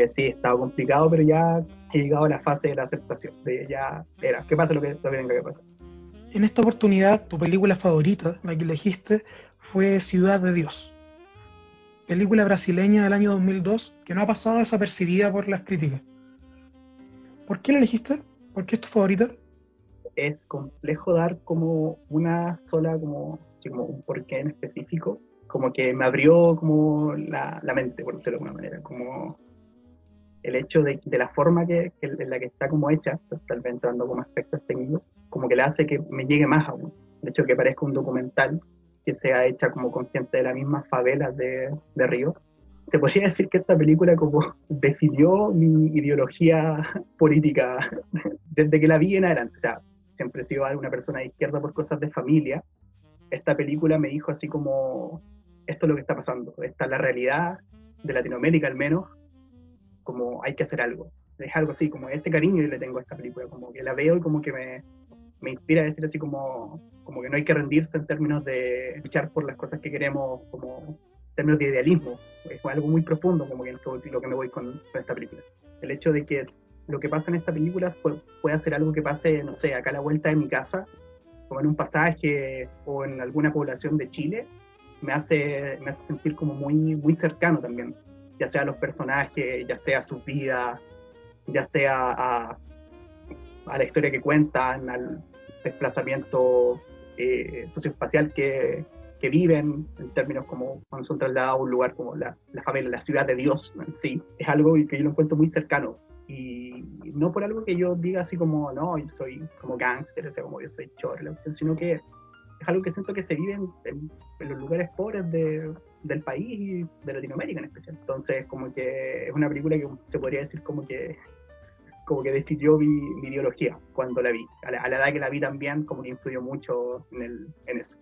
que sí, estaba complicado, pero ya he llegado a la fase de la aceptación, de ya era, ¿qué pasa lo que, lo que tenga que pasar? En esta oportunidad, tu película favorita, la que elegiste, fue Ciudad de Dios. Película brasileña del año 2002 que no ha pasado desapercibida por las críticas. ¿Por qué la elegiste? ¿Por qué es tu favorita? Es complejo dar como una sola, como, como un porqué en específico. Como que me abrió como la, la mente, por decirlo de alguna manera. Como el hecho de, de la forma que, que, en la que está como hecha, tal vez entrando como aspectos técnicos, como que le hace que me llegue más aún. El hecho de que parezca un documental que sea hecha como con gente de las mismas favelas de, de Río. Se podría decir que esta película como definió mi ideología política desde que la vi en adelante. O sea, siempre he sido una persona de izquierda por cosas de familia. Esta película me dijo así como, esto es lo que está pasando, esta es la realidad de Latinoamérica al menos, como hay que hacer algo. Es algo así, como ese cariño que le tengo a esta película, como que la veo y como que me, me inspira a decir así como, como que no hay que rendirse en términos de luchar por las cosas que queremos, como en términos de idealismo. Es algo muy profundo, como que lo que me voy con, con esta película. El hecho de que lo que pasa en esta película puede, puede ser algo que pase, no sé, acá a la vuelta de mi casa, como en un pasaje o en alguna población de Chile, me hace, me hace sentir como muy, muy cercano también, ya sea los personajes, ya sea a sus vidas, ya sea a, a la historia que cuentan, al desplazamiento eh, socioespacial que, que, viven, en términos como cuando son trasladados a un lugar como la, la favela, la ciudad de Dios en sí, es algo que yo lo encuentro muy cercano. Y no por algo que yo diga así como, no, yo soy como gángster, o sea, como yo soy chorro, sino que es algo que siento que se vive en, en, en los lugares pobres de, del país y de Latinoamérica en especial. Entonces, como que es una película que se podría decir como que como que describió mi, mi, ideología cuando la vi. A la, a la, edad que la vi también, como que influyó mucho en, el, en eso.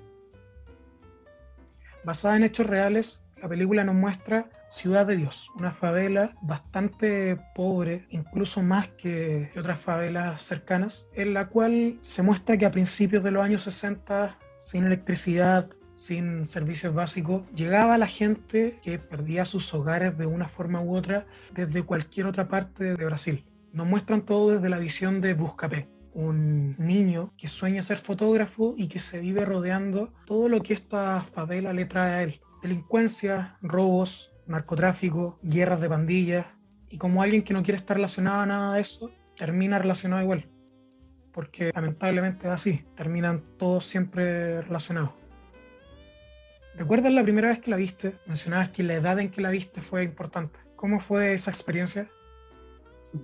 Basada en hechos reales, la película nos muestra Ciudad de Dios, una favela bastante pobre, incluso más que otras favelas cercanas, en la cual se muestra que a principios de los años 60, sin electricidad, sin servicios básicos, llegaba la gente que perdía sus hogares de una forma u otra desde cualquier otra parte de Brasil. Nos muestran todo desde la visión de Buscapé, un niño que sueña ser fotógrafo y que se vive rodeando todo lo que esta favela le trae a él. Delincuencia, robos, narcotráfico, guerras de pandillas. Y como alguien que no quiere estar relacionado a nada de eso, termina relacionado igual. Porque lamentablemente es así, terminan todos siempre relacionados. ¿Recuerdas la primera vez que la viste? Mencionabas que la edad en que la viste fue importante. ¿Cómo fue esa experiencia?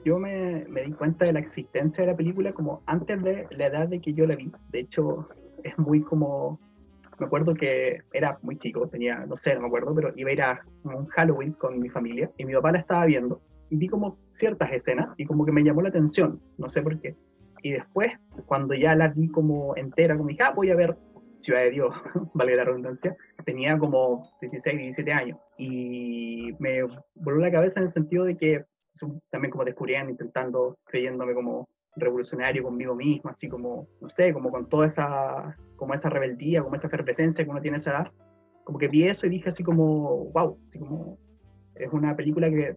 yo me, me, di cuenta de la existencia de la película como antes de la edad de que yo la vi. De hecho, es muy como... Me acuerdo que era muy chico, tenía, no sé, no me acuerdo, pero iba a ir a un Halloween con mi familia y mi papá la estaba viendo y vi como ciertas escenas y como que me llamó la atención, no sé por qué. Y después, cuando ya la vi como entera, como dije, ah, voy a ver Ciudad de Dios, valga la redundancia, tenía como 16, 17 años y me voló la cabeza en el sentido de que también como descubriendo, intentando, creyéndome como revolucionario conmigo mismo, así como, no sé, como con toda esa, como esa rebeldía, como esa efervescencia que uno tiene a esa edad, como que vi eso y dije así como, wow, así como, es una película que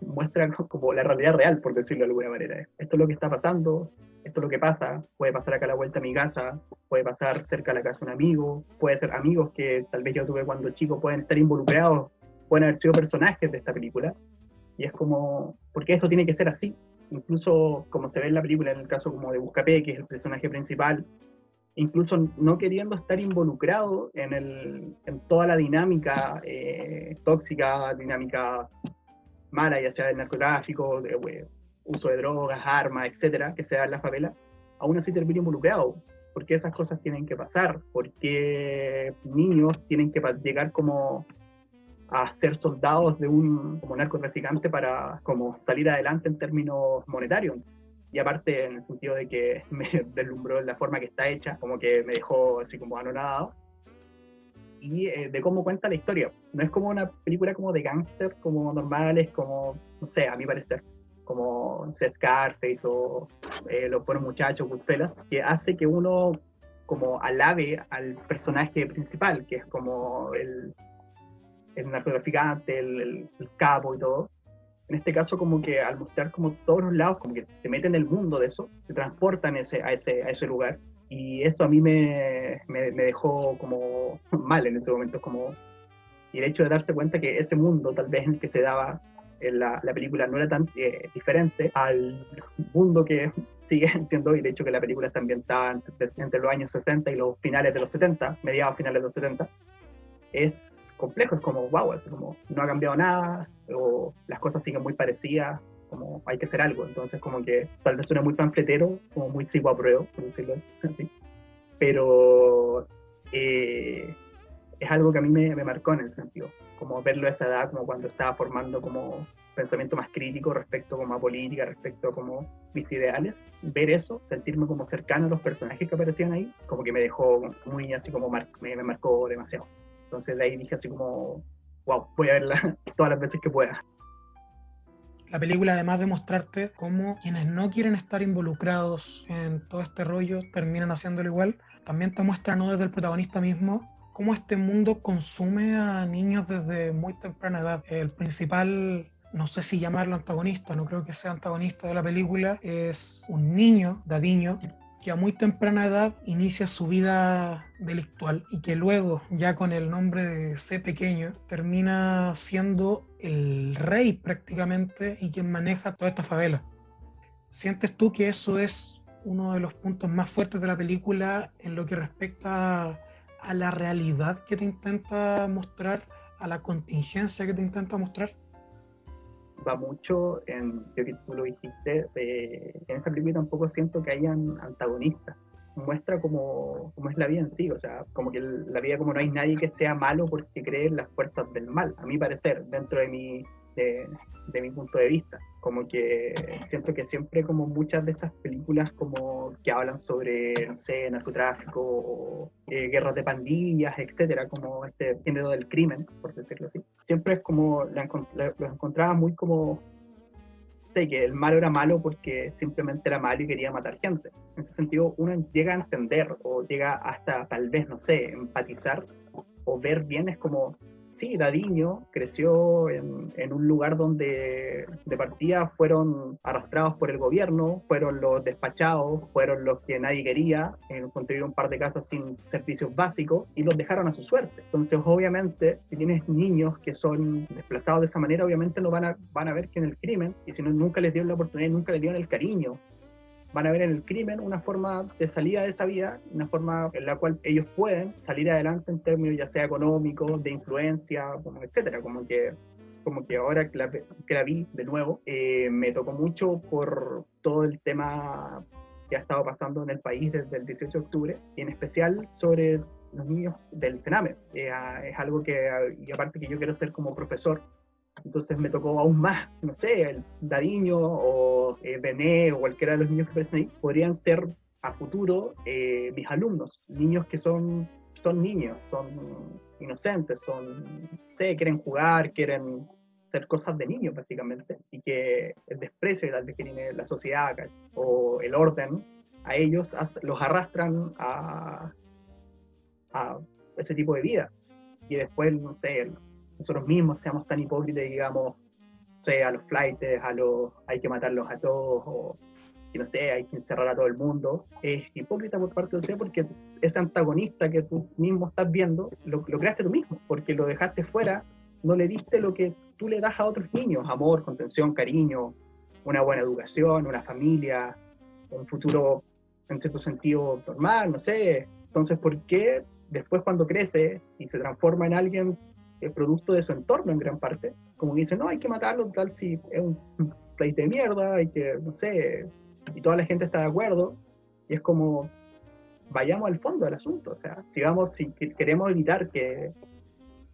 muestra como la realidad real, por decirlo de alguna manera. Esto es lo que está pasando, esto es lo que pasa, puede pasar acá a la vuelta a mi casa, puede pasar cerca de la casa de un amigo, puede ser amigos que tal vez yo tuve cuando chico, pueden estar involucrados, pueden haber sido personajes de esta película, y es como, ¿por qué esto tiene que ser así? Incluso como se ve en la película, en el caso como de Buscapé, que es el personaje principal, incluso no queriendo estar involucrado en, el, en toda la dinámica eh, tóxica, dinámica mala, ya sea del narcotráfico, de, uso de drogas, armas, etcétera, que se da en la favela, aún así termina involucrado. Porque esas cosas tienen que pasar, porque niños tienen que llegar como a ser soldados de un como narcotraficante para como salir adelante en términos monetarios. Y aparte en el sentido de que me deslumbró la forma que está hecha, como que me dejó así como anonadado. Y eh, de cómo cuenta la historia. No es como una película como de gángster, como normales, como, no sé, a mi parecer, como Scarface o eh, Los Buenos Muchachos, Goodfellas, que hace que uno como alabe al personaje principal, que es como el, el narcotraficante, el, el, el, capo y todo, en este caso como que al mostrar como todos los lados, como que te meten en el mundo de eso, te transportan ese, a, ese, a ese lugar. Y eso a mí me, me, dejó como mal en ese momento, como... Y el hecho de darse cuenta que ese mundo tal vez en el que se daba la, la película no era tan eh, diferente al mundo que sigue siendo, y de hecho que la película está ambientada entre, los años 60 y los finales de los 70, mediados finales de los 70, es complejo, es como, wow, es como no ha cambiado nada, o las cosas siguen muy parecidas, como hay que hacer algo. Entonces, como que tal vez suena muy panfletero, como muy psicoapruebo, por decirlo así. Pero eh, es algo que a mí me, me, marcó en el sentido, como verlo a esa edad, como cuando estaba formando como pensamiento más crítico respecto como a política, respecto a como mis ideales, ver eso, sentirme como cercano a los personajes que aparecían ahí, como que me dejó muy así como me, me marcó demasiado. Entonces de ahí dije así como, wow, voy a verla todas las veces que pueda. La película, además de mostrarte cómo quienes no quieren estar involucrados en todo este rollo terminan haciéndolo igual, también te muestra, no desde el protagonista mismo, cómo este mundo consume a niños desde muy temprana edad. El principal, no sé si llamarlo antagonista, no creo que sea antagonista de la película, es un niño, Dadiño, que a muy temprana edad inicia su vida delictual y que luego, ya con el nombre de C pequeño, termina siendo el rey prácticamente y quien maneja toda esta favela. ¿Sientes tú que eso es uno de los puntos más fuertes de la película en lo que respecta a la realidad que te intenta mostrar, a la contingencia que te intenta mostrar? va mucho en, yo que tú lo dijiste, en esta película tampoco siento que hayan antagonistas. Muestra como, como, es la vida en sí, o sea, como que la vida como no hay nadie que sea malo porque cree en las fuerzas del mal, a mi parecer, dentro de mi, de, de mi punto de vista. Como que siento que siempre como muchas de estas películas como que hablan sobre, no sé, narcotráfico o eh, guerras de pandillas, etcétera, como este género del crimen, por decirlo así, siempre es como, lo encontraba muy como, sé que el malo era malo porque simplemente era malo y quería matar gente. En ese sentido, uno llega a entender o llega hasta tal vez, no sé, empatizar o ver bien es como sí, Dadiño creció en, un lugar donde de partida fueron arrastrados por el gobierno, fueron los despachados, fueron los que nadie quería, eh, construyeron un par de casas sin servicios básicos y los dejaron a su suerte. Entonces, obviamente, si tienes niños que son desplazados de esa manera, obviamente no van a, van a ver que en el crimen, y si no, nunca les dieron la oportunidad, nunca les dieron el cariño van a ver en el crimen una forma de salida de esa vida, una forma en la cual ellos pueden salir adelante en términos ya sea económicos, de influencia, etcétera, como que como que ahora que la, vi de nuevo, eh, me tocó mucho por todo el tema que ha estado pasando en el país desde el 18 de octubre, y en especial sobre los niños del Sename. Eh, es algo que, y aparte que yo quiero ser como profesor, entonces me tocó aún más, no sé, el Dadiño o eh, Bené o cualquiera de los niños que aparecen ahí, podrían ser a futuro eh, mis alumnos, niños que son, son niños, son inocentes, son, sé, quieren jugar, quieren hacer cosas de niños básicamente, y que el desprecio tal vez que tiene la sociedad o el orden a ellos los arrastran a, a ese tipo de vida. Y después, no sé, nosotros mismos seamos tan hipócritas digamos, sea, a los flights, a los hay que matarlos a todos, o que no sé, hay que encerrar a todo el mundo, es hipócrita por parte de usted porque ese antagonista que tú mismo estás viendo, lo, creaste tú mismo, porque lo dejaste fuera, no le diste lo que tú le das a otros niños, amor, contención, cariño, una buena educación, una familia, un futuro en cierto sentido normal, no sé. Entonces, ¿por qué después cuando crece y se transforma en alguien producto de su entorno en gran parte. Como dicen, no, hay que matarlo, tal si es un pleito de mierda, hay que, no sé, y toda la gente está de acuerdo. Y es como, vayamos al fondo del asunto, o sea, si vamos, si queremos evitar que,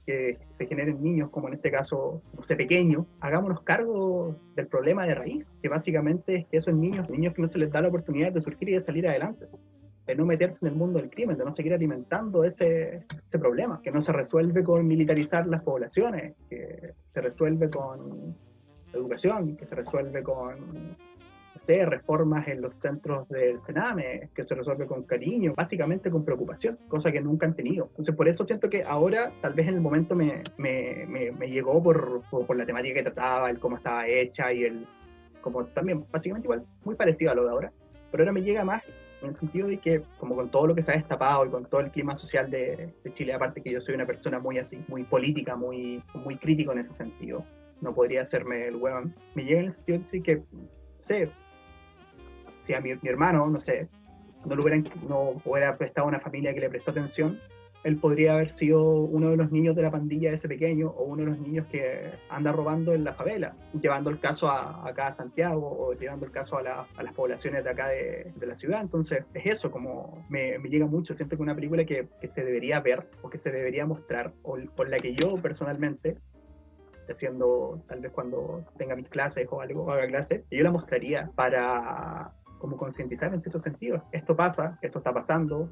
que se generen niños, como en este caso, no sé, pequeños, hagámonos cargo del problema de raíz, que básicamente es que esos niños, niños que no se les da la oportunidad de surgir y de salir adelante de no meterse en el mundo del crimen, de no seguir alimentando ese, ese problema, que no se resuelve con militarizar las poblaciones, que se resuelve con educación, que se resuelve con, sé, reformas en los centros del Sename, que se resuelve con cariño, básicamente con preocupación, cosa que nunca han tenido. Entonces, por eso siento que ahora, tal vez en el momento me, me, me, llegó por, por, la temática que trataba, el cómo estaba hecha y el, como también, básicamente igual, muy parecido a lo de ahora, pero ahora me llega más en el sentido de que, como con todo lo que se ha destapado y con todo el clima social de, Chile, aparte que yo soy una persona muy así, muy política, muy, muy crítico en ese sentido, no podría hacerme el hueón, me llega en el sentido de que, no sé, si a mi, mi hermano, no sé, no, lo hubieran, no hubiera prestado una familia que le prestó atención, él podría haber sido uno de los niños de la pandilla ese pequeño o uno de los niños que anda robando en la favela, llevando el caso a, acá a Santiago o llevando el caso a, las poblaciones de acá de, la ciudad. Entonces, es eso, como me, llega mucho. Siento que una película que, se debería ver o que se debería mostrar, o con la que yo personalmente haciendo tal vez cuando tenga mis clases o algo, haga clases, yo la mostraría para como concientizar en cierto sentido. Esto pasa, esto está pasando,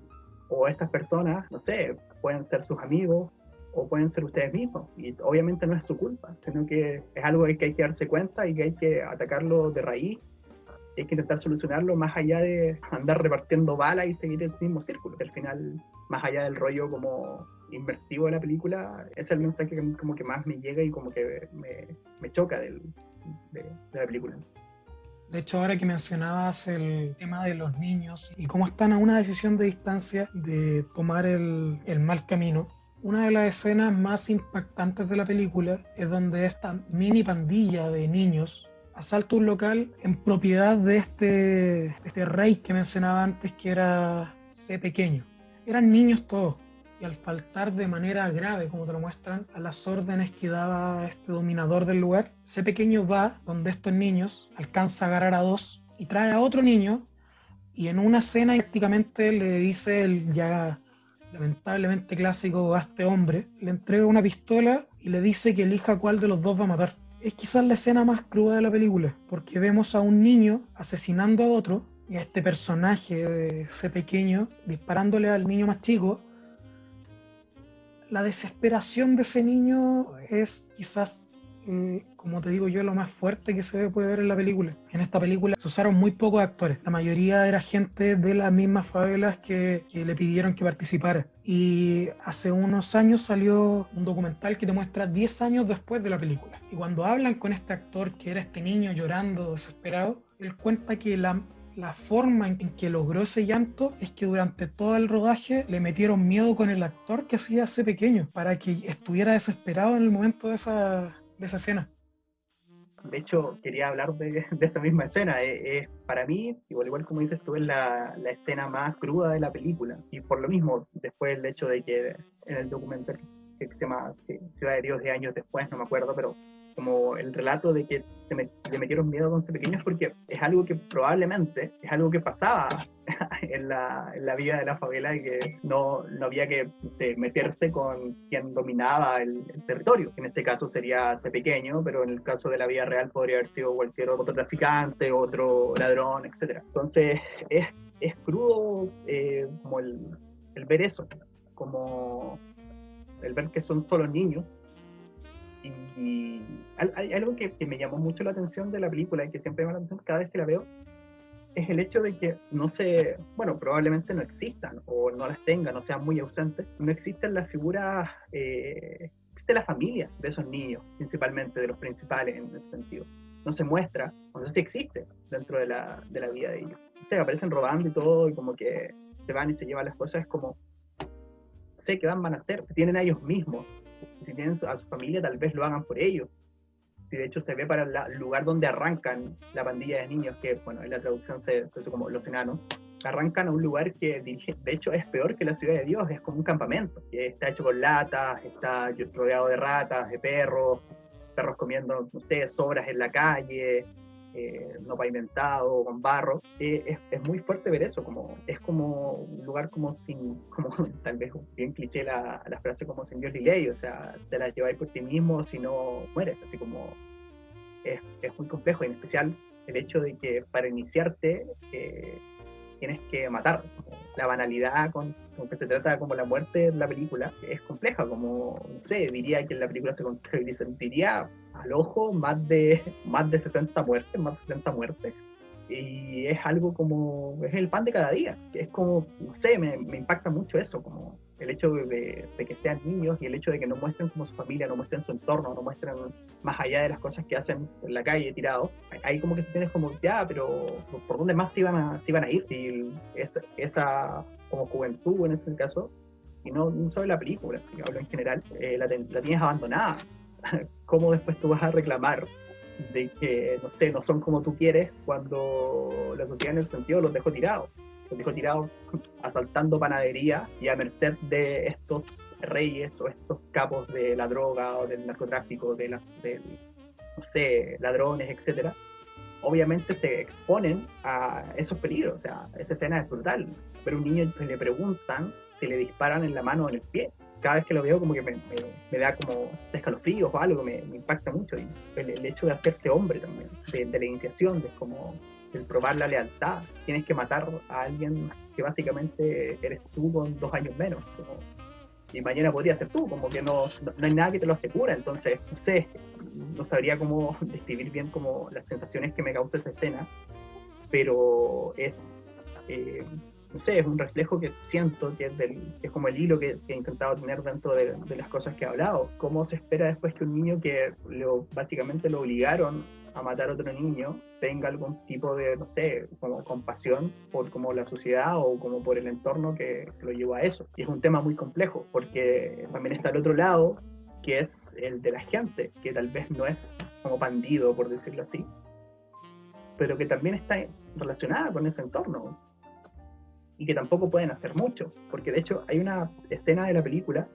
o estas personas, no sé, pueden ser sus amigos o pueden ser ustedes mismos. Y obviamente no es su culpa, sino que es algo que hay que darse cuenta y que hay que atacarlo de raíz. hay que intentar solucionarlo más allá de andar repartiendo balas y seguir el mismo círculo. Al final, más allá del rollo como inmersivo de la película, es el mensaje que como que más me llega y como que me, me choca de, de la película. De hecho, ahora que mencionabas el tema de los niños y cómo están a una decisión de distancia de tomar el, mal camino, una de las escenas más impactantes de la película es donde esta mini pandilla de niños asalta un local en propiedad de este, este rey que mencionaba antes que era C pequeño. Eran niños todos, y al faltar de manera grave, como te lo muestran, a las órdenes que daba este dominador del lugar, ese pequeño va donde estos niños, alcanza a agarrar a dos y trae a otro niño y en una escena prácticamente le dice el ya lamentablemente clásico a este hombre, le entrega una pistola y le dice que elija cuál de los dos va a matar. Es quizás la escena más cruda de la película, porque vemos a un niño asesinando a otro y a este personaje ese pequeño disparándole al niño más chico la desesperación de ese niño es quizás, mm, como te digo yo, lo más fuerte que se puede ver en la película. En esta película se usaron muy pocos actores. La mayoría era gente de las mismas favelas que, le pidieron que participara. Y hace unos años salió un documental que te muestra 10 años después de la película. Y cuando hablan con este actor que era este niño llorando, desesperado, él cuenta que la la forma en que logró ese llanto es que durante todo el rodaje le metieron miedo con el actor que hacía ese pequeño para que estuviera desesperado en el momento de esa, de esa escena. De hecho, quería hablar de, esa misma escena. Es, para mí, igual, igual como dices tú, es la, la, escena más cruda de la película. Y por lo mismo, después el hecho de que en el documental que se llama Ciudad de Dios de años después, no me acuerdo, pero como el relato de que te, le metieron miedo con pequeños porque es algo que probablemente es algo que pasaba en la, en la vida de la favela y que no, no había que meterse con quien dominaba el, territorio. En ese caso sería ese pequeño, pero en el caso de la vida real podría haber sido cualquier otro traficante, otro ladrón, etc. Entonces es, es crudo eh, como el, el ver eso, como el ver que son solo niños y hay algo que, me llamó mucho la atención de la película y que siempre me llama la atención cada vez que la veo, es el hecho de que no se, bueno, probablemente no existan o no las tengan o sean muy ausentes, no existen las figuras, eh, existe la familia de esos niños, principalmente de los principales en ese sentido. No se muestra, no sé si existe dentro de la, de la vida de ellos. O sea, aparecen robando y todo y como que se van y se llevan las cosas, es como, sé qué van, van a hacer, tienen a ellos mismos si tienen a su familia, tal vez lo hagan por ellos. Si de hecho se ve para el lugar donde arrancan la pandilla de niños, que bueno, en la traducción se como los enanos, arrancan a un lugar que de hecho es peor que la ciudad de Dios, es como un campamento, que está hecho con latas, está rodeado de ratas, de perros, perros comiendo, no sé, sobras en la calle, eh, no pavimentado, con barro, eh, es, muy fuerte ver eso, como, es como un lugar como sin, como tal vez bien cliché la, la frase como sin Dios ni ley, o sea, te la lleváis por ti mismo si no mueres, así como es, es, muy complejo, en especial el hecho de que para iniciarte eh, tienes que matar. La banalidad con, con, que se trata como la muerte en la película es compleja, como, no sé, diría que en la película se contabilizaría al ojo más de, más de 60 muertes, más de 60 muertes. Y es algo como, es el pan de cada día, es como, no sé, me, impacta mucho eso, como el hecho de, que sean niños y el hecho de que no muestren como su familia, no muestren su entorno, no muestren más allá de las cosas que hacen en la calle tirados, ahí como que se tiene como, ya, pero ¿por dónde más se iban a, se iban a ir? Y esa, esa como juventud en ese caso, y no, no solo la película, hablo en general, eh, la, la tienes abandonada. ¿Cómo después tú vas a reclamar de que, no sé, no son como tú quieres cuando la sociedad en ese sentido los dejó tirados. Los dejó tirados asaltando panadería y a merced de estos reyes o estos capos de la droga o del narcotráfico, de las, no sé, ladrones, etcétera. Obviamente se exponen a esos peligros, o sea, esa escena es brutal. Pero un niño le preguntan si le disparan en la mano o en el pie cada vez que lo veo como que me, da como escalofríos o algo, me, me impacta mucho. Y el, hecho de hacerse hombre también, de, la iniciación, de como el probar la lealtad. Tienes que matar a alguien que básicamente eres tú con dos años menos. y mañana podría ser tú, como que no, no, hay nada que te lo asegura. Entonces, no sé, no sabría cómo describir bien como las sensaciones que me causa esa escena, pero es... Eh, no sé, es un reflejo que siento que es, del, es como el hilo que, he intentado tener dentro de, las cosas que he hablado. ¿Cómo se espera después que un niño que lo, básicamente lo obligaron a matar a otro niño tenga algún tipo de, no sé, como compasión por como la sociedad o como por el entorno que, lo llevó a eso? Y es un tema muy complejo porque también está el otro lado que es el de la gente, que tal vez no es como bandido, por decirlo así, pero que también está relacionada con ese entorno y que tampoco pueden hacer mucho, porque de hecho hay una escena de la película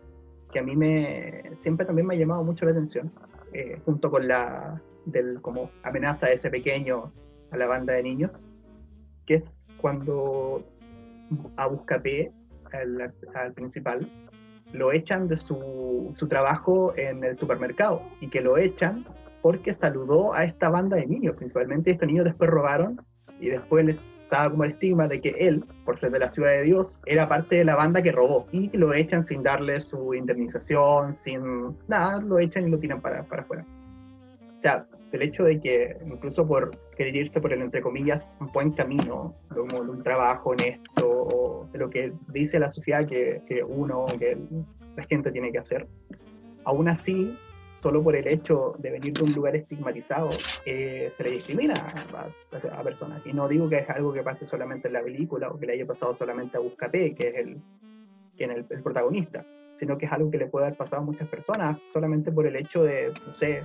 que a mí me siempre también me ha llamado mucho la atención, eh, junto con la del como amenaza a ese pequeño a la banda de niños, que es cuando a Buscapé, al, al principal, lo echan de su, su trabajo en el supermercado y que lo echan porque saludó a esta banda de niños, principalmente estos niños después robaron y después les estaba como el estigma de que él, por ser de la ciudad de Dios, era parte de la banda que robó y lo echan sin darle su indemnización, sin nada, lo echan y lo tiran para, para afuera. O sea, el hecho de que incluso por querer irse por el, entre comillas, un buen camino, como de un trabajo honesto, o de lo que dice la sociedad que, que uno, que la gente tiene que hacer, aún así solo por el hecho de venir de un lugar estigmatizado, eh, se le discrimina a, personas. Y no digo que es algo que pase solamente en la película o que le haya pasado solamente a Buscapé, que es el, que el, protagonista, sino que es algo que le puede haber pasado a muchas personas solamente por el hecho de, no sé,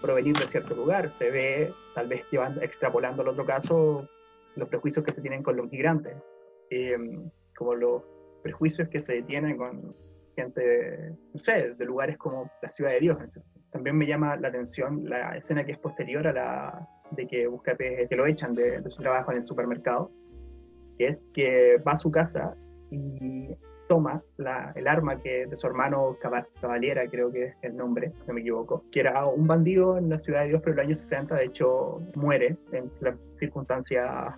provenir de cierto lugar. Se ve, tal vez llevando, extrapolando al otro caso, los prejuicios que se tienen con los migrantes, eh, como los prejuicios que se tienen con gente, no sé, de lugares como la ciudad de Dios. También me llama la atención la escena que es posterior a la de que busca que lo echan de, su trabajo en el supermercado, que es que va a su casa y toma la, el arma que de su hermano Caballera, creo que es el nombre, si no me equivoco, que era un bandido en la ciudad de Dios, pero en los años 60, de hecho, muere en la circunstancia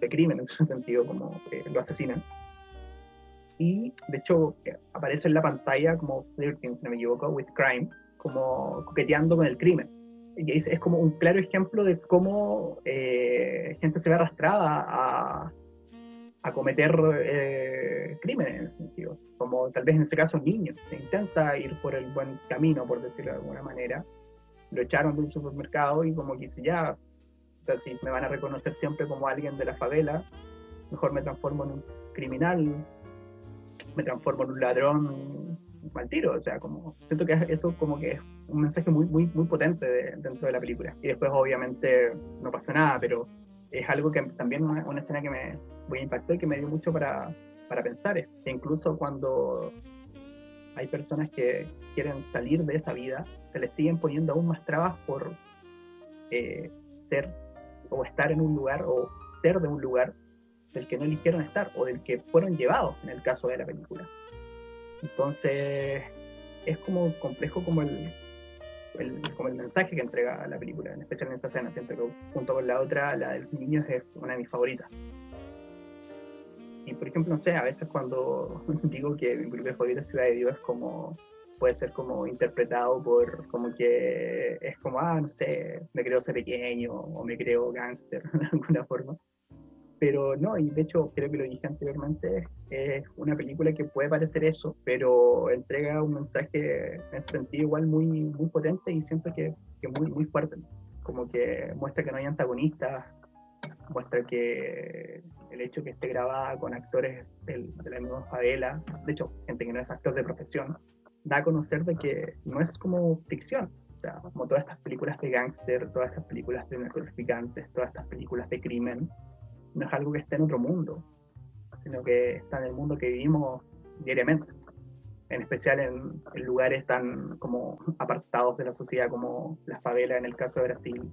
de crimen, en ese sentido, como que lo asesinan y de hecho aparece en la pantalla como Flirting, si no me equivoco, with crime, como coqueteando con el crimen. Y es, es como un claro ejemplo de cómo eh, gente se ve arrastrada a, a cometer eh, crímenes en ese sentido. Como tal vez en ese caso niños. Se intenta ir por el buen camino, por decirlo de alguna manera. Lo echaron del supermercado y como que ya, si me van a reconocer siempre como alguien de la favela, mejor me transformo en un criminal me transformo en un ladrón mal tiro, o sea, como siento que eso como que es un mensaje muy, muy, muy potente dentro de la película. Y después obviamente no pasa nada, pero es algo que también una, una escena que me impactó y que me dio mucho para, para pensar, es que incluso cuando hay personas que quieren salir de esa vida, se les siguen poniendo aún más trabas por eh, ser o estar en un lugar o ser de un lugar del que no eligieron estar o del que fueron llevados en el caso de la película. Entonces, es como complejo como el, como el mensaje que entrega la película, en especial en esa escena, siento que junto con la otra, la del niño es una de mis favoritas. Y por ejemplo, no sé, a veces cuando digo que mi película favorita es Ciudad de Dios es como puede ser como interpretado por como que es como, ah, no sé, me creo ser pequeño o me creo gángster de alguna forma. Pero no, y de hecho creo que lo dije anteriormente, es una película que puede parecer eso, pero entrega un mensaje en sentido igual muy, muy potente y siento que, que muy, muy fuerte. Como que muestra que no hay antagonistas, muestra que el hecho que esté grabada con actores de la misma favela, de hecho, gente que no es actor de profesión, da a conocer de que no es como ficción. O sea, como todas estas películas de gángster, todas estas películas de narcotraficantes, todas estas películas de crimen, no es algo que esté en otro mundo, sino que está en el mundo que vivimos diariamente. En especial en, lugares tan como apartados de la sociedad como las favelas en el caso de Brasil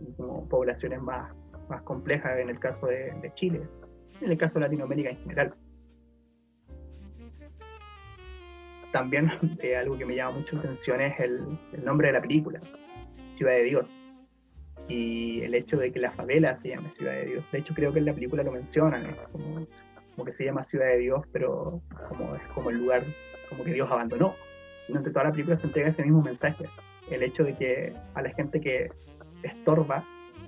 y como poblaciones más, más complejas en el caso de, de Chile, en el caso de Latinoamérica en general. también eh, algo que me llama mucho la atención es el, nombre de la película, Ciudad de Dios. Y el hecho de que la favela se llame Ciudad de Dios. De hecho, creo que en la película lo mencionan, como, que se llama Ciudad de Dios, pero como es como el lugar como que Dios abandonó. Durante toda la película se entrega ese mismo mensaje. El hecho de que a la gente que estorba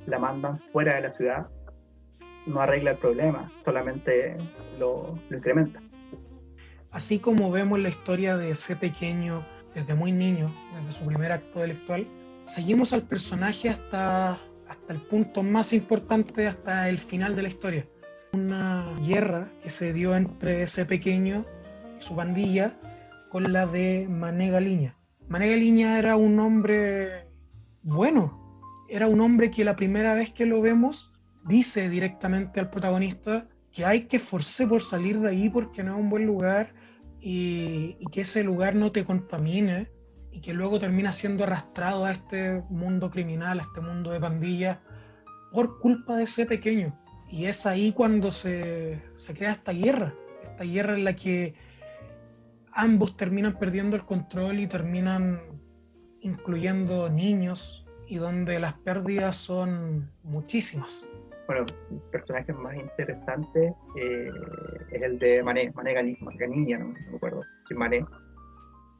la mandan fuera de la ciudad no arregla el problema, solamente lo, incrementa. Así como vemos la historia de ese pequeño desde muy niño, desde su primer acto intelectual, seguimos al personaje hasta, hasta el punto más importante, hasta el final de la historia. Una guerra que se dio entre ese pequeño y su bandilla con la de Mané Galiña. Mané Galiña era un hombre bueno, era un hombre que la primera vez que lo vemos dice directamente al protagonista que hay que esforzarse por salir de ahí porque no es un buen lugar y, que ese lugar no te contamine y que luego termina siendo arrastrado a este mundo criminal, a este mundo de pandillas, por culpa de ese pequeño. Y es ahí cuando se, se crea esta guerra, esta guerra en la que ambos terminan perdiendo el control y terminan incluyendo niños y donde las pérdidas son muchísimas. Bueno, el personaje más interesante eh, es el de Mané, Mané Ganilla, no, me acuerdo, sí, Mané,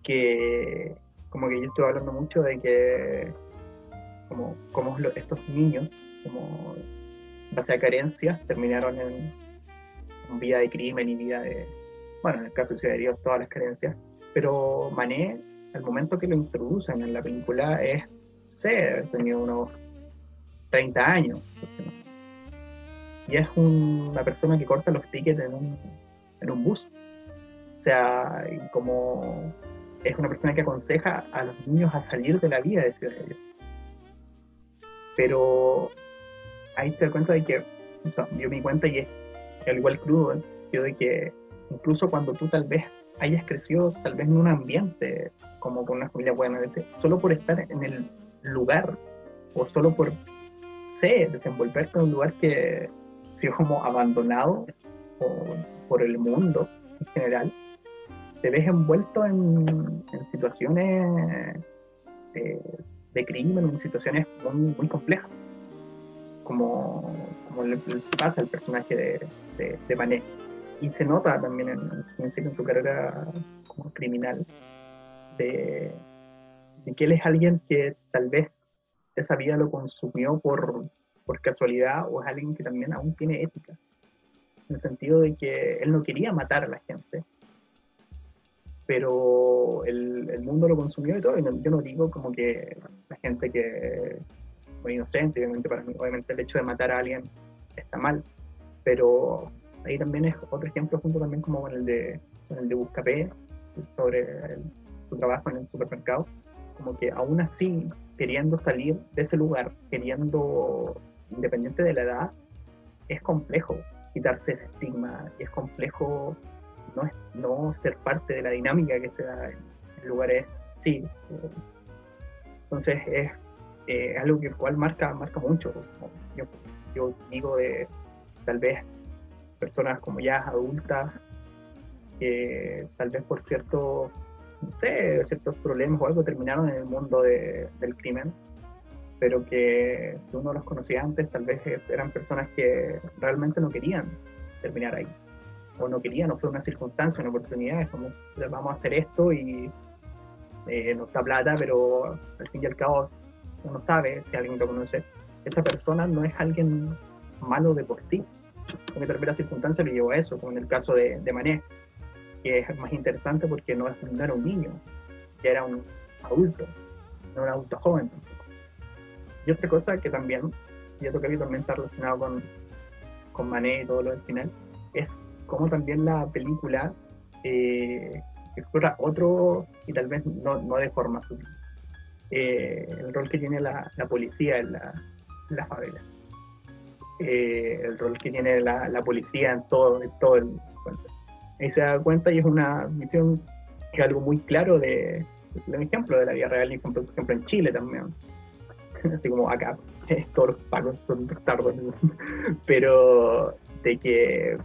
que como que yo estuve hablando mucho de que como, estos niños, como base a carencias, terminaron en, vida de crimen y vida de, bueno, en el caso de Ciudad de Dios, todas las carencias, pero Mané, al momento que lo introducen en la película, es, sé, tenido unos 30 años, y es una persona que corta los tickets en un, en un bus. O sea, como es una persona que aconseja a los niños a salir de la vida de Ciudad de Dios. Pero ahí se da cuenta de que, yo me di cuenta y es al igual crudo, yo de que incluso cuando tú tal vez hayas crecido tal vez en un ambiente como con una familia buena, solo por estar en el lugar o solo por, sé, desenvolverte en un lugar que sido como abandonado por, el mundo en general, te ves envuelto en, situaciones de, de, crimen, en situaciones muy, muy complejas, como, como le, pasa al personaje de, de, de, Mané. Y se nota también en, en, su carrera como criminal, de, de que él es alguien que tal vez esa vida lo consumió por, por casualidad o es alguien que también aún tiene ética. En el sentido de que él no quería matar a la gente, pero el, el mundo lo consumió y todo. Y yo no digo como que la gente que muy inocente, obviamente para mí, obviamente el hecho de matar a alguien está mal, pero ahí también es otro ejemplo junto también como con el de, con el de Buscapé, sobre su trabajo en el supermercado, como que aún así, queriendo salir de ese lugar, queriendo independiente de la edad, es complejo quitarse ese estigma y es complejo no, no ser parte de la dinámica que se da en, lugares sí. Entonces es eh, algo que cual marca, marca mucho. Yo, yo digo de tal vez personas como ya adultas que tal vez por cierto no sé, ciertos problemas o algo terminaron en el mundo de, del crimen pero que si uno los conocía antes, tal vez eran personas que realmente no querían terminar ahí, o no querían, no fue una circunstancia, una oportunidad, es como, vamos a hacer esto y eh, no está plata, pero al fin y al cabo uno sabe, si alguien lo conoce, esa persona no es alguien malo de por sí, porque tal vez la circunstancia le llevó a eso, como en el caso de, de Mané, que es más interesante porque no, no, era un niño, ya era un adulto, no un adulto joven. Y otra cosa que también, y otro que también está relacionado con, con Mané y todo lo del final, es cómo también la película eh, explora otro, y tal vez no, no de forma sutil, eh, el rol que tiene la, la policía en la, la favela. Eh, el rol que tiene la, la, policía en todo, en todo el cuento. Ahí se da cuenta y es una visión que es algo muy claro de, un ejemplo de la vida real, y por ejemplo en Chile también. Así como acá, todos los pagos son tardos, pero de que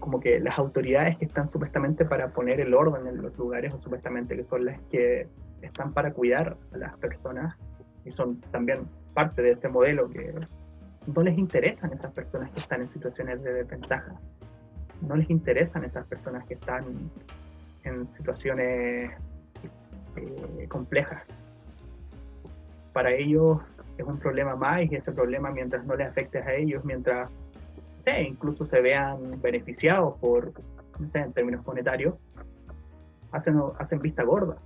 como que las autoridades que están supuestamente para poner el orden en los lugares o supuestamente que son las que están para cuidar a las personas y son también parte de este modelo que no les interesan esas personas que están en situaciones de desventaja, no les interesan esas personas que están en situaciones eh, complejas. Para ellos es un problema más y ese problema mientras no les afecte a ellos, mientras incluso se vean beneficiados por, no sé, en términos monetarios, hacen, hacen vista gorda,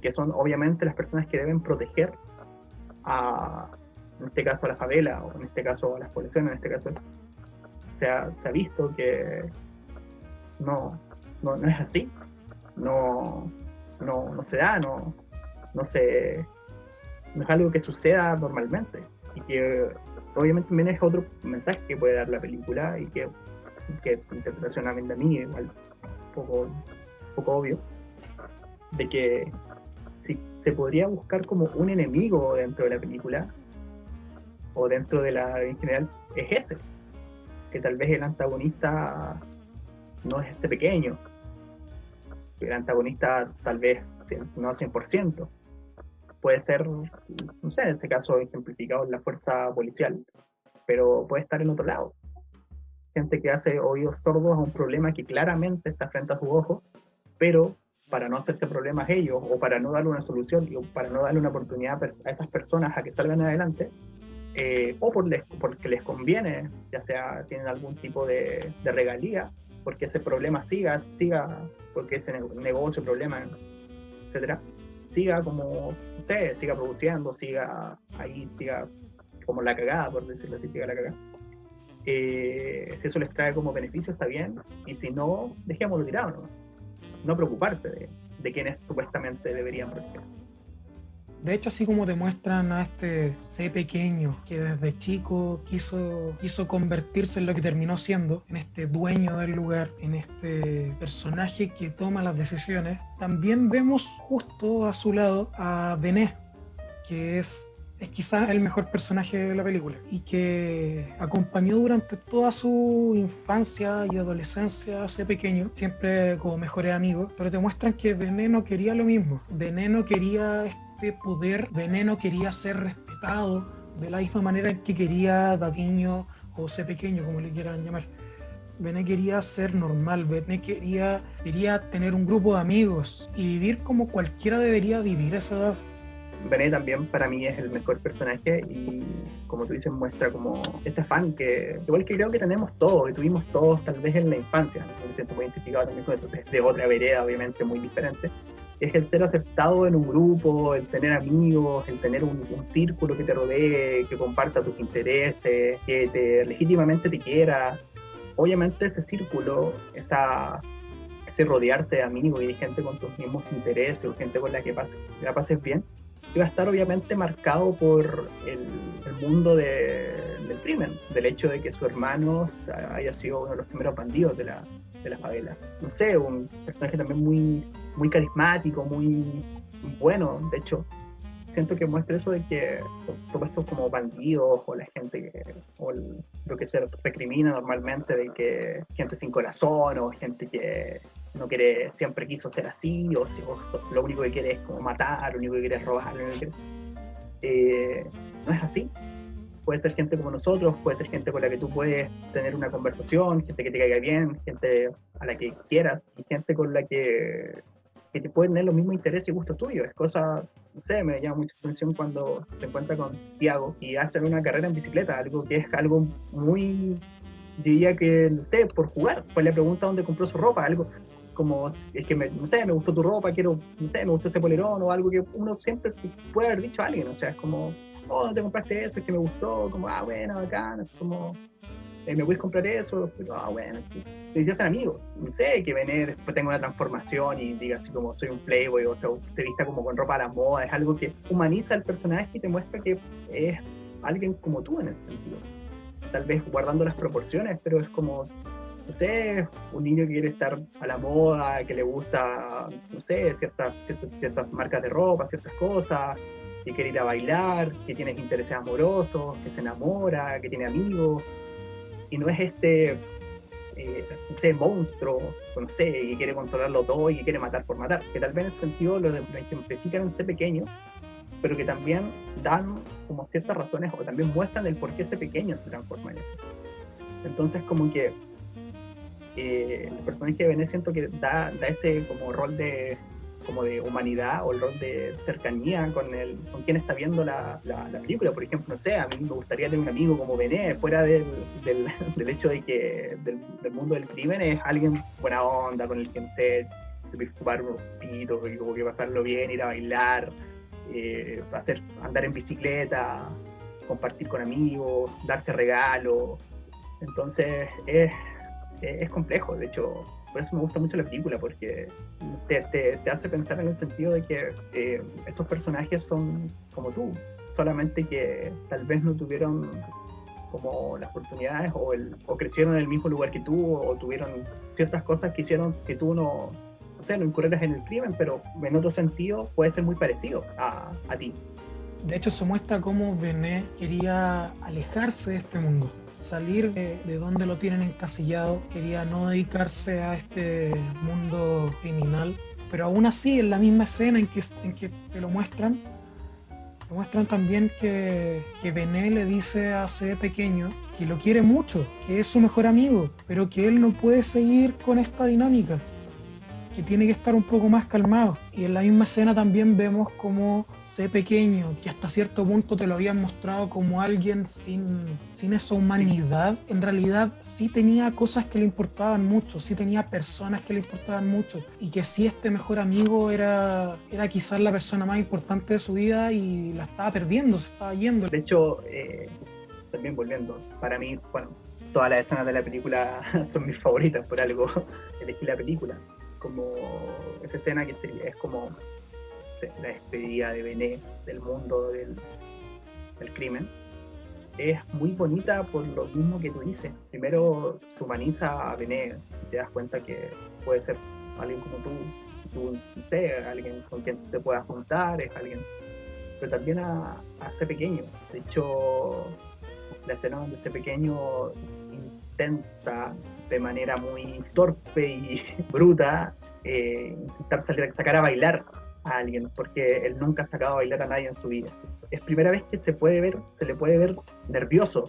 que son obviamente las personas que deben proteger a, en este caso a la favela, o en este caso a las poblaciones, en este caso se ha, se ha visto que no, no, no, es así, no, no, no se da, no, no, se, no es algo que suceda normalmente. Y que obviamente también es otro mensaje que puede dar la película y que, que interpretación a mí igual un poco, poco obvio, de que si se podría buscar como un enemigo dentro de la película o dentro de la en general es ese, que tal vez el antagonista no es ese pequeño, el antagonista tal vez no 100%, puede ser, no sé, en ese caso ejemplificado en la fuerza policial, pero puede estar en otro lado. Gente que hace oídos sordos a un problema que claramente está frente a sus ojos, pero para no hacerse problemas ellos, o para no darle una solución, o para no darle una oportunidad a esas personas a que salgan adelante, eh, o por les, porque les conviene, ya sea tienen algún tipo de, de regalía, porque ese problema siga, siga, porque ese negocio, problema, etcétera, siga como, no sé, siga produciendo, siga ahí, siga como la cagada, por decirlo así, siga la cagada. Eh, si eso les trae como beneficio, está bien, y si no, dejémoslo tirado, ¿no? No preocuparse de, de quienes supuestamente deberían proteger. De hecho, así como te muestran a este C pequeño que desde chico quiso, quiso convertirse en lo que terminó siendo, en este dueño del lugar, en este personaje que toma las decisiones, también vemos justo a su lado a Bené, que es es quizá el mejor personaje de la película y que acompañó durante toda su infancia y adolescencia a pequeño, siempre como mejores amigos, pero te muestran que Veneno quería lo mismo. Veneno quería este poder, Veneno quería ser respetado de la misma manera que quería Dadiño o C pequeño, como le quieran llamar. Bené quería ser normal, Bené quería, quería tener un grupo de amigos y vivir como cualquiera debería vivir esa edad. Bené también para mí es el mejor personaje y como tú dices muestra como este fan que igual que creo que tenemos todos, que tuvimos todos tal vez en la infancia, me siento muy identificado también con eso, de otra vereda obviamente muy diferente, es el ser aceptado en un grupo, el tener amigos, el tener un, círculo que te rodee, que comparta tus intereses, que te legítimamente te quiera. Obviamente ese círculo, esa, ese rodearse de amigos y de gente con tus mismos intereses o gente con la que pases, la pases bien, iba a estar obviamente marcado por el, mundo del crimen, del hecho de que su hermano haya sido uno de los primeros bandidos de la, de la favela. No sé, un personaje también muy, muy carismático, muy bueno, de hecho. Siento que muestra eso de que todos estos como bandidos o la gente que, o lo que se recrimina normalmente de que gente sin corazón o gente que no quiere, siempre quiso ser así, o, si, lo único que quiere es como matar, lo único que quiere es robar, eh, no es así. Puede ser gente como nosotros, puede ser gente con la que tú puedes tener una conversación, gente que te caiga bien, gente a la que quieras, y gente con la que que te pueden tener los mismos intereses y gustos tuyos. Es cosa, no sé, me llama mucha atención cuando se encuentra con Tiago y hacen una carrera en bicicleta, algo que es algo muy, diría que, no sé, por jugar. Pues le pregunta dónde compró su ropa, algo como, es que, me, no sé, me gustó tu ropa, quiero, no sé, me gustó ese polerón o algo que uno siempre puede haber dicho a alguien, o sea, es como, oh, ¿dónde compraste eso? Es que me gustó, como, ah, bueno, bacán, es como eh, ¿me puedes comprar eso? Ah, bueno, se hacen amigos. No sé, que viene después tenga una transformación y diga así como soy un playboy, o sea, te vista como con ropa a la moda, es algo que humaniza al personaje y te muestra que es alguien como tú en ese sentido. Tal vez guardando las proporciones, pero es como, no sé, un niño que quiere estar a la moda, que le gusta, no sé, ciertas, ciertas marcas de ropa, ciertas cosas, que quiere ir a bailar, que tiene intereses amorosos, que se enamora, que tiene amigos, y no es este, eh, sé, monstruo, no sé, que quiere controlarlo todo y que quiere matar por matar, que tal vez en ese sentido lo ejemplifican en ese pequeño, pero que también dan como ciertas razones o también muestran el por qué ese pequeño se transforma en eso. Entonces como que eh, el personaje de Bené siento que da, da ese como rol de como de humanidad o el rol de cercanía con, el, con quien está viendo la, la, película. Por ejemplo, no sé, a mí me gustaría tener un amigo como Bené, fuera del, del, hecho de que del, del, mundo del crimen es alguien buena onda, con el que, no sé, fumar unos pitos, y como que pasarlo bien, ir a bailar, eh, hacer, andar en bicicleta, compartir con amigos, darse regalos. Entonces es, es complejo, de hecho por eso me gusta mucho la película, porque te, hace pensar en el sentido de que eh, esos personajes son como tú, solamente que tal vez no tuvieron como las oportunidades o, el, o crecieron en el mismo lugar que tú o, tuvieron ciertas cosas que hicieron que tú no, no sé, no incurrieras en el crimen, pero en otro sentido puede ser muy parecido a, a ti. De hecho, se muestra cómo Bené quería alejarse de este mundo salir de, donde lo tienen encasillado, quería no dedicarse a este mundo criminal, pero aún así en la misma escena en que, en que te lo muestran, te muestran también que, que Bené le dice a ese pequeño que lo quiere mucho, que es su mejor amigo, pero que él no puede seguir con esta dinámica, que tiene que estar un poco más calmado. Y en la misma escena también vemos como sé pequeño, que hasta cierto punto te lo habían mostrado como alguien sin, sin esa humanidad, en realidad sí tenía cosas que le importaban mucho, sí tenía personas que le importaban mucho, y que sí este mejor amigo era, era quizás la persona más importante de su vida y la estaba perdiendo, se estaba yendo. De hecho, eh, también volviendo, para mí, bueno, todas las escenas de la película son mis favoritas, por algo elegí la película como esa escena que es como la despedida de Bené del mundo del, del, crimen, es muy bonita por lo mismo que tú dices. Primero se humaniza a Bené y te das cuenta que puede ser alguien como tú, tú no sé, alguien con quien te puedas juntar, es alguien, pero también a, a pequeño. De hecho, la escena donde ese pequeño intenta de manera muy torpe y bruta eh, intentar salir, sacar a bailar a alguien, porque él nunca ha sacado a bailar a nadie en su vida. Es primera vez que se puede ver, se le puede ver nervioso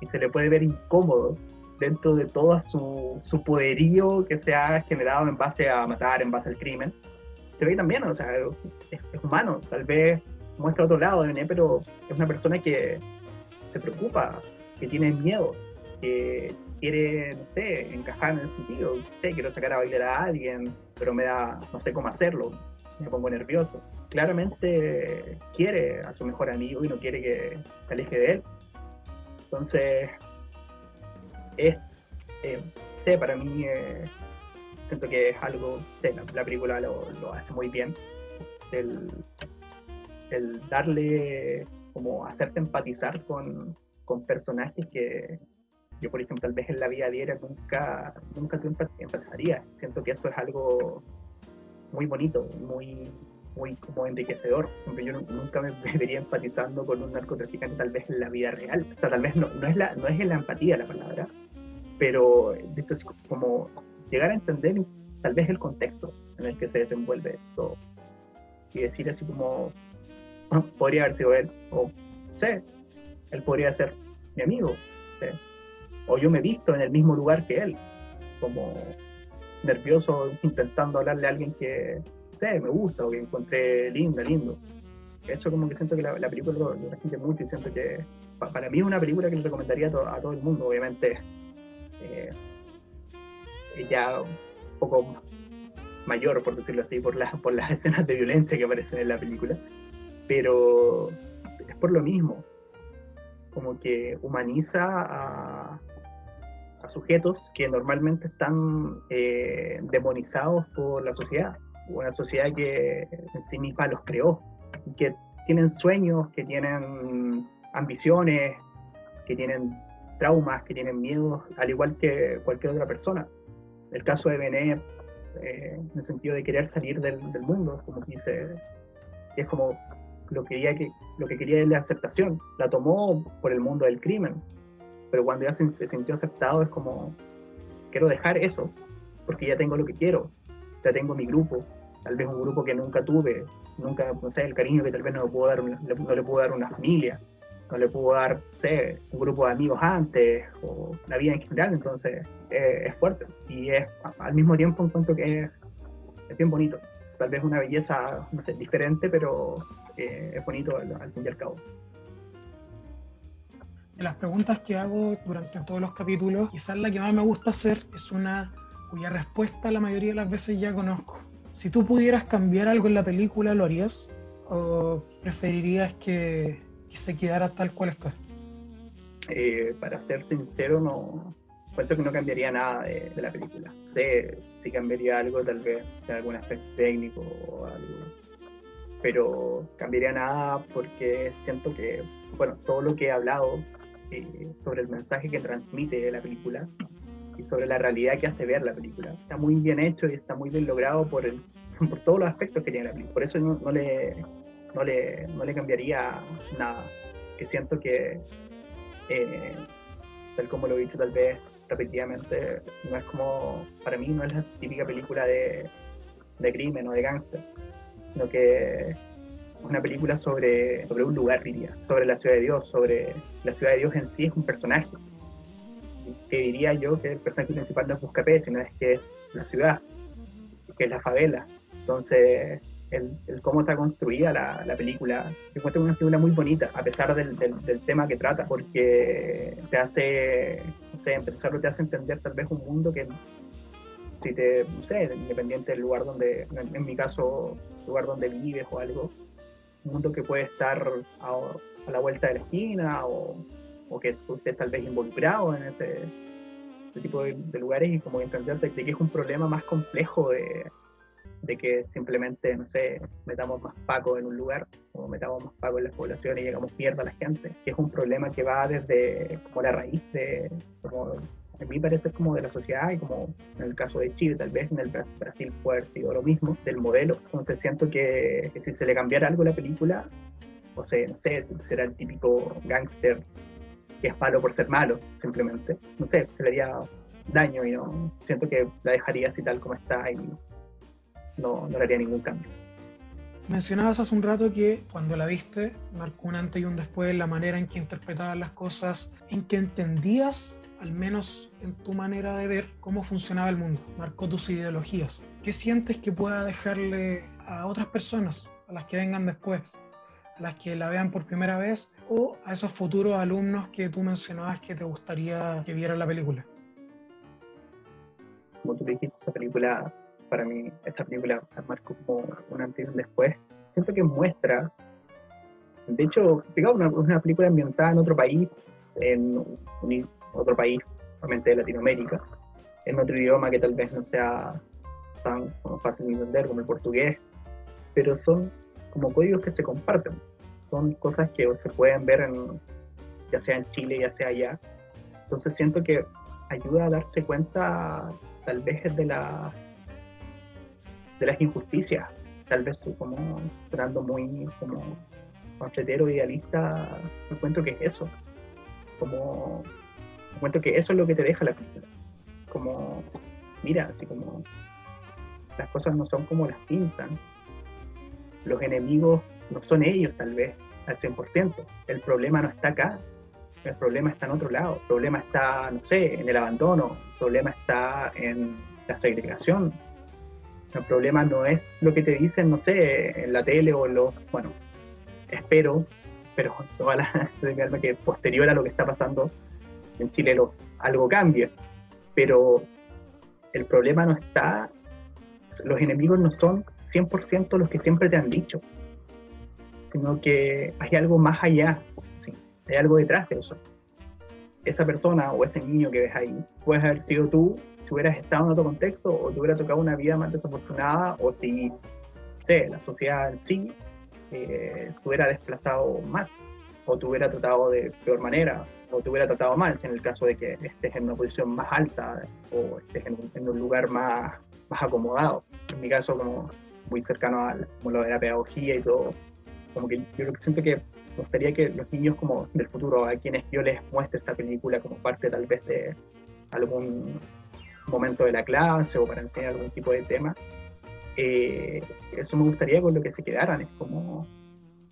y se le puede ver incómodo dentro de todo su, su poderío que se ha generado en base a matar, en base al crimen. Se ve también, o sea, es, es humano, tal vez muestra otro lado de pero es una persona que se preocupa, que tiene miedos, que quiere, no sé, encajar en el sentido, quiero sacar a bailar a alguien, pero me da, no sé cómo hacerlo, me pongo nervioso. Claramente quiere a su mejor amigo y no quiere que se aleje de él. Entonces, es, eh, sé, para mí, eh, siento que es algo, sé, la, película lo, lo, hace muy bien, el, el darle, como hacerte empatizar con, con personajes que yo, por ejemplo, tal vez en la vida diaria nunca, nunca te empatizaría. Siento que eso es algo muy bonito, muy, muy como enriquecedor. Yo nunca me vería empatizando con un narcotraficante tal vez en la vida real. O sea, tal vez no, no, es, la, no es la empatía la palabra, pero como llegar a entender tal vez el contexto en el que se desenvuelve esto y decir así como, ah, podría haber sido él, o sé, él podría ser mi amigo. ¿sí? O yo me he visto en el mismo lugar que él, como nervioso intentando hablarle a alguien que, sé, me gusta o que encontré linda, lindo. Eso como que siento que la, película lo, lo mucho y siento que para mí es una película que le recomendaría a, todo el mundo, obviamente. Eh, ya un poco mayor, por decirlo así, por, por las escenas de violencia que aparecen en la película, pero es por lo mismo, como que humaniza a, sujetos que normalmente están eh, demonizados por la sociedad, una sociedad que en sí misma los creó, que tienen sueños, que tienen ambiciones, que tienen traumas, que tienen miedos, al igual que cualquier otra persona. El caso de Benet, eh, en el sentido de querer salir del, mundo, como dice, es como lo que, quería que, lo que quería es la aceptación. La tomó por el mundo del crimen, pero cuando ya se, sintió aceptado es como, quiero dejar eso, porque ya tengo lo que quiero, ya tengo mi grupo, tal vez un grupo que nunca tuve, nunca, no sé, el cariño que tal vez no le puedo dar, no le puedo dar una familia, no le pudo dar, sé, un grupo de amigos antes, o la vida en general, entonces eh, es fuerte. Y es al mismo tiempo encuentro que es, bien bonito. Tal vez una belleza, no sé, diferente, pero eh, es bonito al, fin y al cabo. De las preguntas que hago durante todos los capítulos, quizás la que más me gusta hacer es una cuya respuesta la mayoría de las veces ya conozco. Si tú pudieras cambiar algo en la película, ¿lo harías? ¿O preferirías que se quedara tal cual está? Eh, para ser sincero, no cuento que no cambiaría nada de, la película. sé si cambiaría algo, tal vez en algún aspecto técnico o algo, pero cambiaría nada porque siento que, bueno, todo lo que he hablado eh, sobre el mensaje que transmite la película y sobre la realidad que hace ver la película está muy bien hecho y está muy bien logrado por, el, por todos los aspectos que tiene la película. Por eso no, no le no le, no le cambiaría nada. Que siento que, eh, tal como lo he dicho tal vez repetidamente, no es como, para mí no es la típica película de, de crimen o de gángster, sino que una película sobre, sobre un lugar, diría, sobre la ciudad de Dios, sobre la ciudad de Dios en sí es un personaje. Que diría yo que el personaje principal no es Buscapé, sino es que es la ciudad, que es la favela. Entonces, el, cómo está construida la, la película. Encuentro una película muy bonita, a pesar del, del, tema que trata, porque te hace, no sé, empezarlo te hace entender tal vez un mundo que, si te, no sé, independiente del lugar donde, en, mi caso, lugar donde vives o algo, mundo que puede estar a, la vuelta de la esquina o, o que tú estés tal vez involucrado en ese, tipo de, de, lugares y como entender que es un problema más complejo de de que simplemente, no sé, metamos más paco en un lugar o metamos más paco en las poblaciones y llegamos mierda a la gente, que es un problema que va desde como la raíz de, a mí parece como de la sociedad y como en el caso de Chile, tal vez en el Brasil puede haber sido lo mismo, del modelo. Entonces siento que, si se le cambiara algo a la película, o sea, no sé, será el típico gángster que es malo por ser malo, simplemente. No sé, se le haría daño y no siento que la dejaría así tal como está y no, no le haría ningún cambio. Mencionabas hace un rato que cuando la viste marcó un antes y un después en la manera en que interpretabas las cosas, en que entendías, al menos en tu manera de ver, cómo funcionaba el mundo, marcó tus ideologías. ¿Qué sientes que pueda dejarle a otras personas, a las que vengan después, a las que la vean por primera vez o a esos futuros alumnos que tú mencionabas que te gustaría que vieran la película? Como tú dijiste, esa película para mí esta película marcó como un antes y un después. Siento que muestra, de hecho, es una, una película ambientada en otro país, en otro país, obviamente de Latinoamérica, en otro idioma que tal vez no sea tan fácil de entender como el portugués, pero son como códigos que se comparten, son cosas que se pueden ver en, ya sea en Chile, ya sea allá. Entonces siento que ayuda a darse cuenta tal vez de la de las injusticias. Tal vez como sonando muy como panfletero idealista, me encuentro que es eso. Como encuentro que eso es lo que te deja la película. Como, mira, así como las cosas no son como las pintan. Los enemigos no son ellos tal vez al 100%. El problema no está acá. El problema está en otro lado. El problema está, no sé, en el abandono. El problema está en la segregación El problema no es lo que te dicen, no sé, en la tele o en los, bueno, espero, pero toda la de mi alma que posterior a lo que está pasando en Chile algo cambie. Pero el problema no está, los enemigos no son 100% los que siempre te han dicho, sino que hay algo más allá, ¿sí? hay algo detrás de eso. Esa persona o ese niño que ves ahí puede haber sido tú si hubieras estado en otro contexto o te hubiera tocado una vida más desafortunada o si, sé, la sociedad en sí eh, te hubiera desplazado más o te hubiera tratado de peor manera o te hubiera tratado mal, si en el caso de que estés en una posición más alta o estés en un, lugar más, más acomodado. En mi caso, como muy cercano a lo de la pedagogía y todo, como que yo que siento que me gustaría que los niños como del futuro, a quienes yo les muestre esta película como parte tal vez de algún momento de la clase o para enseñar algún tipo de tema, eh, eso me gustaría con lo que se quedaran, es como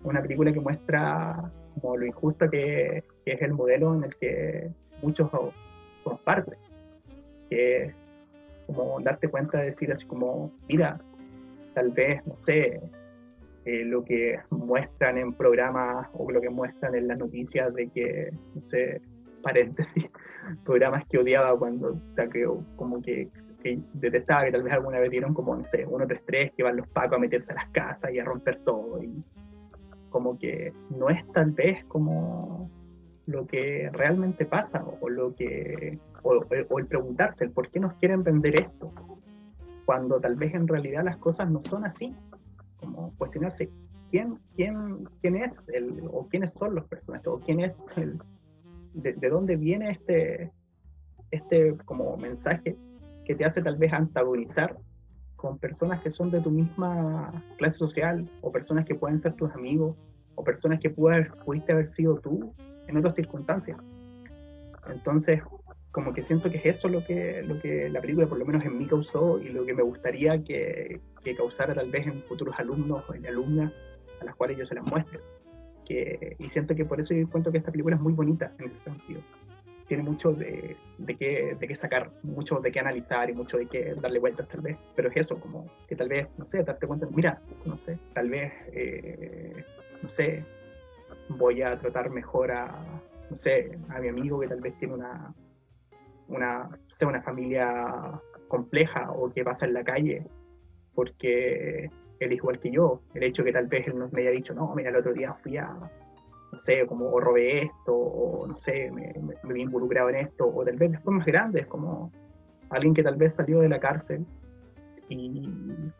una película que muestra como lo injusto que, es el modelo en el que muchos comparten, que es como darte cuenta de decir así como, mira, tal vez, no sé, eh, lo que muestran en programas o lo que muestran en las noticias de que, no sé, paréntesis, programas que odiaba cuando, como que, detestaba, que tal vez alguna vez dieron como, no sé, 133, que van los pacos a meterse a las casas y a romper todo. Y como que no es tal vez como lo que realmente pasa o lo que o, el preguntarse el por qué nos quieren vender esto cuando tal vez en realidad las cosas no son así como cuestionarse quién quién quién es el o quiénes son los personajes o quién es el de, de dónde viene este este como mensaje que te hace tal vez antagonizar con personas que son de tu misma clase social o personas que pueden ser tus amigos o personas que pudiste haber sido tú en otras circunstancias. Entonces, como que siento que es eso lo que, lo que la película por lo menos en mí causó y lo que me gustaría que, que causara tal vez en futuros alumnos o en alumnas a las cuales yo se las muestre. Que, y siento que por eso yo encuentro que esta película es muy bonita en ese sentido tiene mucho de, de, qué, de qué sacar, mucho de qué analizar y mucho de qué darle vueltas tal vez, pero es eso, como que tal vez, no sé, darte cuenta, mira, no sé, tal vez, eh, no sé, voy a tratar mejor a, no sé, a mi amigo que tal vez tiene una, una, sea una familia compleja o que pasa en la calle, porque él es igual que yo, el hecho que tal vez él me haya dicho, no, mira, el otro día fui a no sé, como o robé esto, o no sé, me, me, vi involucrado en esto, o tal vez después más grandes, como alguien que tal vez salió de la cárcel y,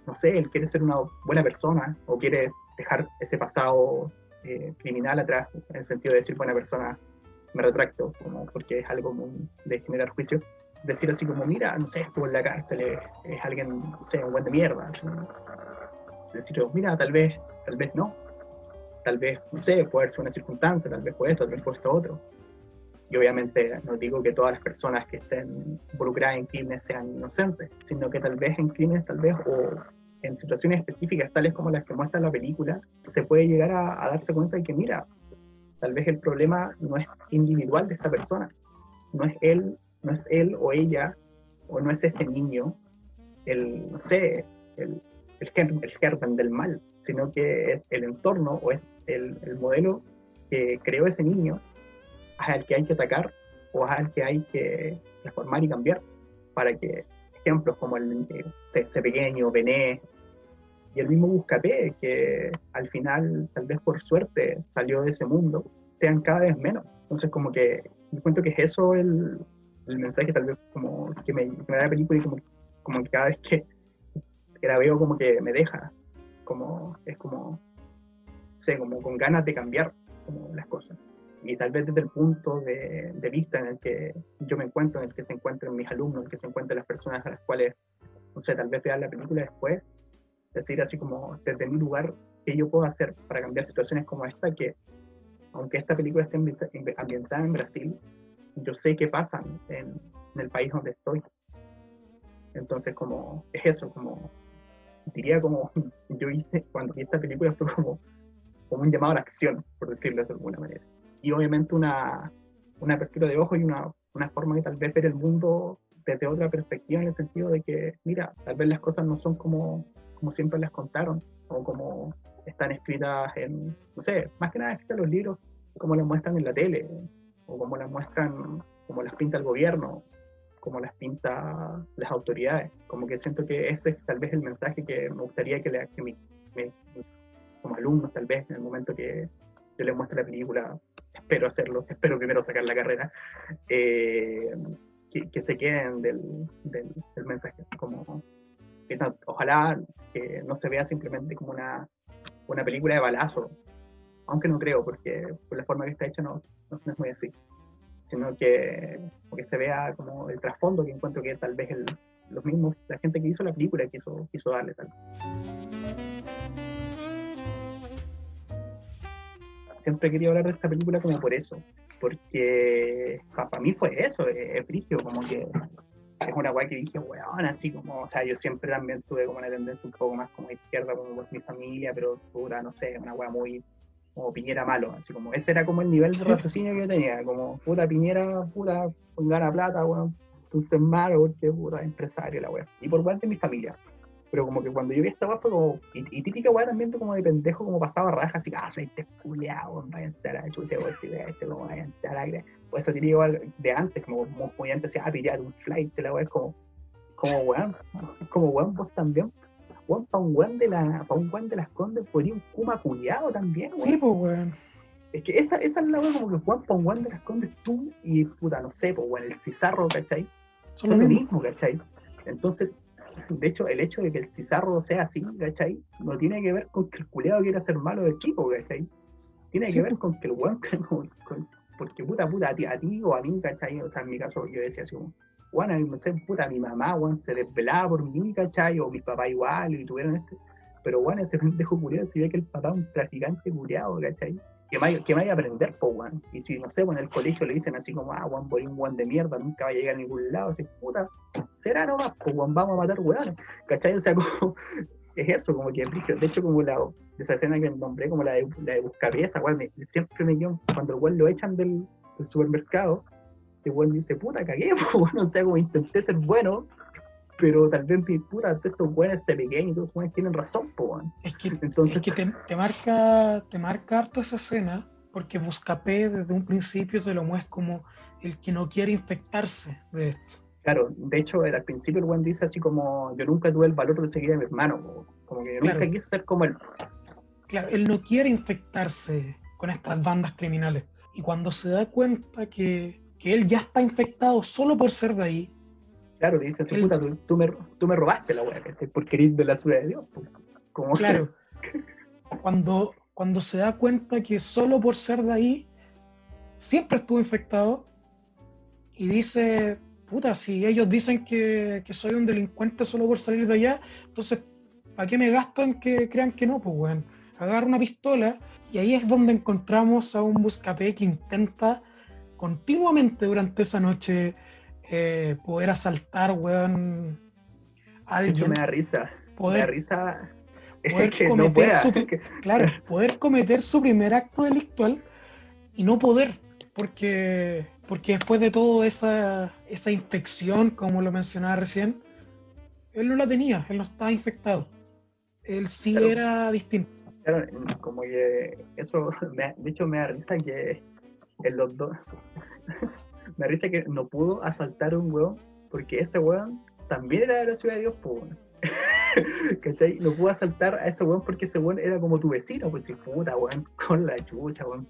no sé, él quiere ser una buena persona o quiere dejar ese pasado eh, criminal atrás, en el sentido de decir buena persona, me retracto, como porque es algo muy de generar juicio. Decir así como, mira, no sé, estuvo en la cárcel, es, alguien, no sé, un buen de mierda. Decir, mira, tal vez, tal vez no, tal vez, no sé, puede ser una circunstancia, tal vez fue esto, tal vez fue esto otro. Y obviamente no digo que todas las personas que estén involucradas en crímenes sean inocentes, sino que tal vez en crímenes, tal vez, o en situaciones específicas tales como las que muestra la película, se puede llegar a, darse cuenta de que, mira, tal vez el problema no es individual de esta persona, no es él, no es él o ella, o no es este niño, el, no sé, el, el, el germen del mal, sino que es el entorno o es el, el modelo que creó ese niño al que hay que atacar o al que hay que reformar y cambiar para que ejemplos como el ese pequeño, Bené y el mismo Buscapé, que al final, tal vez por suerte, salió de ese mundo, sean cada vez menos. Entonces, como que me cuento que es eso el, el mensaje, tal vez como que me, da la película y como, como que cada vez que, que la veo, como que me deja. Como, es como sé, como con ganas de cambiar las cosas. Y tal vez desde el punto de, vista en el que yo me encuentro, en el que se encuentran mis alumnos, en el que se encuentran las personas a las cuales, no sé, tal vez vean la película después, decir así como desde mi lugar, ¿qué yo puedo hacer para cambiar situaciones como esta? Que aunque esta película esté ambientada en Brasil, yo sé qué pasa en, en el país donde estoy. Entonces, como, es eso, como, diría como, yo hice, cuando vi esta película fue como, un llamado a la acción, por decirlo de alguna manera. Y obviamente una, una apertura de ojos y una, una forma de tal vez ver el mundo desde otra perspectiva en el sentido de que, mira, tal vez las cosas no son como, como siempre las contaron o como están escritas en, no sé, más que nada escritas los libros, como las muestran en la tele o como las muestran, como las pinta el gobierno, como las pinta las autoridades. Como que siento que ese es tal vez el mensaje que me gustaría que, le, que mi, mis, como alumnos, tal vez, en el momento que yo les muestre la película, espero hacerlo, espero primero sacar la carrera, eh, que, se queden del, del, mensaje. Como, ojalá que no se vea simplemente como una, una película de balazo, aunque no creo, porque por la forma que está hecha no, no, es muy así, sino que, que se vea como el trasfondo que encuentro que tal vez el, los mismos, la gente que hizo la película quiso, quiso darle tal. Siempre quería hablar de esta película como por eso, porque para mí fue eso, es frigio, como que es una guay que dije, weón, así como, o sea, yo siempre también tuve como una tendencia un poco más como izquierda, como por mi familia, pero puta, no sé, una weá muy, como Piñera malo, así como, ese era como el nivel de raciocinio que yo tenía, como, puta, Piñera, puta, gana plata, weón, entonces malo, porque puta, empresario la weá, y por parte de mi familia, pero como que cuando yo vi esta weá fue como, y, típica weá también como de pendejo, como pasaba raja, así ah, este culeado, vaya a estar a chucha, este, como vaya a estar a o esa típica de antes, como, muy antes, decía, ah, pillate un flight, la weá, es como, como weón, como weón, vos también, weón, para un weón de la, para un weón de las condes podría un kuma culiado también, weón. Sí, pues weón. Es que esa, esa es la weá como que Juan para un weón de las condes tú y puta, no sé, pues weón, el cizarro, ¿cachai? Son, lo mismo, ¿cachai? Entonces, de hecho, el hecho de que el Cizarro sea así, ¿cachai? No tiene que ver con que el culeado quiera ser malo del chico, ¿cachai? Tiene que ver con que el weón, porque puta, puta, a ti, a ti, o a mí, ¿cachai? O sea, en mi caso yo decía así como, weón, a mí, puta, mi mamá, weón, se desvelaba por mí, ¿cachai? O mi papá igual, y tuvieron este. Pero, weón, ese pendejo culiado se ve que el papá es un traficante culiado, ¿cachai? que vaya, que vaya a aprender, po, weón. Y si, no sé, en el colegio le dicen así como, ah, por un weón de mierda, nunca va a llegar a ningún lado, así, puta, será nomás, pues, weón, vamos a matar weón. ¿Cachai? O sea, como, es eso, como que, de hecho, como la, esa escena que nombré, como la de, la de Buscapieza, weón, siempre me dio, cuando el weón lo echan del supermercado, el weón dice, puta, cagué, pues, weón, o sea, como intenté ser bueno, pero tal vez mi puta, estos buenos se pequeños y todos los tienen razón, po, Es que, Entonces, es que te, te, marca, te marca harto esa escena, porque Buscapé desde un principio se lo muestra como el que no quiere infectarse de esto. Claro, de hecho, al principio el buen dice así como, yo nunca tuve el valor de seguir a mi hermano, como que yo nunca quise ser como él. Claro, él no quiere infectarse con estas bandas criminales. Y cuando se da cuenta que, que él ya está infectado solo por ser de ahí, Claro, dice así, puta, tú, me, tú, me, robaste la weá. Porque eres de la ciudad de Dios. Como claro. cuando, cuando se da cuenta que solo por ser de ahí, siempre estuvo infectado, y dice, puta, si ellos dicen que, que soy un delincuente solo por salir de allá, entonces, ¿para qué me gastan que crean que no? Pues, weón, agarra una pistola, y ahí es donde encontramos a un buscapé que intenta continuamente durante esa noche eh, poder asaltar, weón, a alguien. me da risa. Poder, me da risa. Poder que cometer no pueda. Su, claro, poder cometer su primer acto delictual y no poder, porque, porque después de todo esa, esa infección, como lo mencionaba recién, él no la tenía, él no estaba infectado. Él sí era distinto. Claro, como que eso, de hecho me da risa que en los dos, me dice que no pudo asaltar a un weón porque ese weón también era de la ciudad de Dios, pues. ¿Cachai? No pudo asaltar a ese weón porque ese weón era como tu vecino, pues puta weón, con la chucha, weón.